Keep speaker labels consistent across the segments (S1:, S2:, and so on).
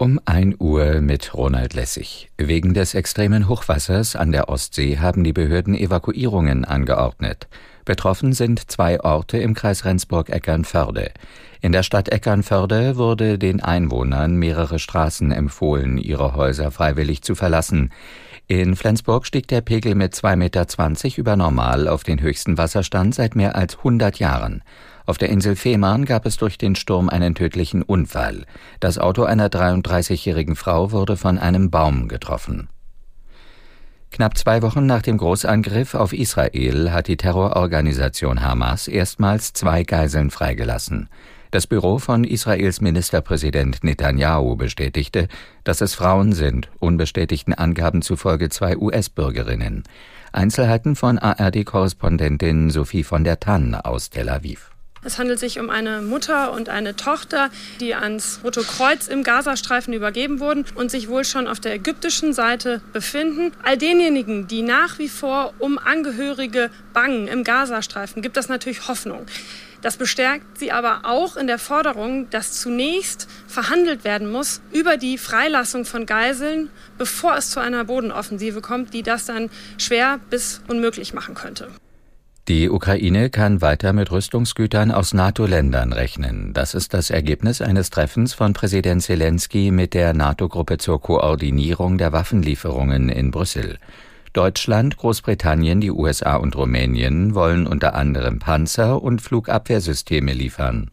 S1: um 1 Uhr mit Ronald Lessig. Wegen des extremen Hochwassers an der Ostsee haben die Behörden Evakuierungen angeordnet. Betroffen sind zwei Orte im Kreis Rendsburg-Eckernförde. In der Stadt Eckernförde wurde den Einwohnern mehrere Straßen empfohlen, ihre Häuser freiwillig zu verlassen. In Flensburg stieg der Pegel mit 2,20 Meter über Normal auf den höchsten Wasserstand seit mehr als 100 Jahren. Auf der Insel Fehmarn gab es durch den Sturm einen tödlichen Unfall. Das Auto einer 33-jährigen Frau wurde von einem Baum getroffen. Knapp zwei Wochen nach dem Großangriff auf Israel hat die Terrororganisation Hamas erstmals zwei Geiseln freigelassen. Das Büro von Israels Ministerpräsident Netanyahu bestätigte, dass es Frauen sind, unbestätigten Angaben zufolge zwei US-Bürgerinnen. Einzelheiten von ARD-Korrespondentin Sophie von der Tann aus Tel Aviv.
S2: Es handelt sich um eine Mutter und eine Tochter, die ans Rote Kreuz im Gazastreifen übergeben wurden und sich wohl schon auf der ägyptischen Seite befinden. All denjenigen, die nach wie vor um Angehörige bangen im Gazastreifen, gibt es natürlich Hoffnung. Das bestärkt sie aber auch in der Forderung, dass zunächst verhandelt werden muss über die Freilassung von Geiseln, bevor es zu einer Bodenoffensive kommt, die das dann schwer bis unmöglich machen könnte.
S1: Die Ukraine kann weiter mit Rüstungsgütern aus NATO-Ländern rechnen. Das ist das Ergebnis eines Treffens von Präsident Zelensky mit der NATO-Gruppe zur Koordinierung der Waffenlieferungen in Brüssel. Deutschland, Großbritannien, die USA und Rumänien wollen unter anderem Panzer und Flugabwehrsysteme liefern.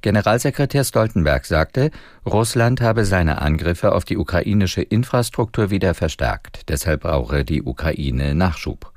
S1: Generalsekretär Stoltenberg sagte, Russland habe seine Angriffe auf die ukrainische Infrastruktur wieder verstärkt, deshalb brauche die Ukraine Nachschub.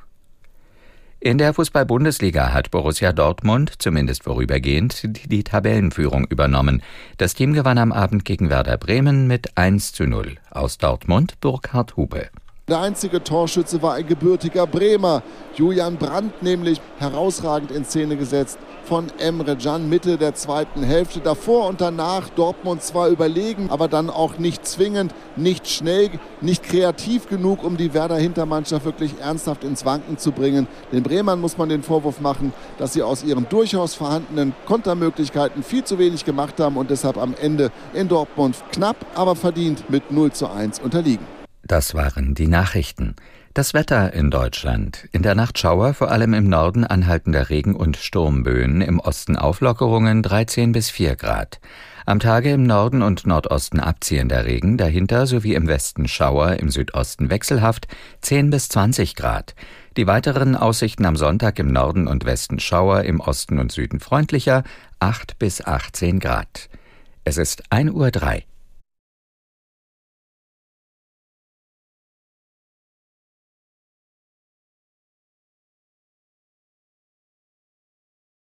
S1: In der Fußball-Bundesliga hat Borussia Dortmund, zumindest vorübergehend, die Tabellenführung übernommen. Das Team gewann am Abend gegen Werder Bremen mit 1 zu 0. Aus Dortmund Burkhard Hupe.
S3: Der einzige Torschütze war ein gebürtiger Bremer, Julian Brandt nämlich herausragend in Szene gesetzt von Emre Can Mitte der zweiten Hälfte. Davor und danach Dortmund zwar überlegen, aber dann auch nicht zwingend, nicht schnell, nicht kreativ genug, um die Werder Hintermannschaft wirklich ernsthaft ins Wanken zu bringen. Den Bremern muss man den Vorwurf machen, dass sie aus ihren durchaus vorhandenen Kontermöglichkeiten viel zu wenig gemacht haben und deshalb am Ende in Dortmund knapp, aber verdient mit 0 zu 1 unterliegen.
S1: Das waren die Nachrichten. Das Wetter in Deutschland. In der Nacht Schauer, vor allem im Norden anhaltender Regen- und Sturmböen, im Osten Auflockerungen 13 bis 4 Grad. Am Tage im Norden und Nordosten abziehender Regen, dahinter sowie im Westen Schauer, im Südosten wechselhaft 10 bis 20 Grad. Die weiteren Aussichten am Sonntag im Norden und Westen Schauer, im Osten und Süden freundlicher 8 bis 18 Grad. Es ist 1.03 Uhr.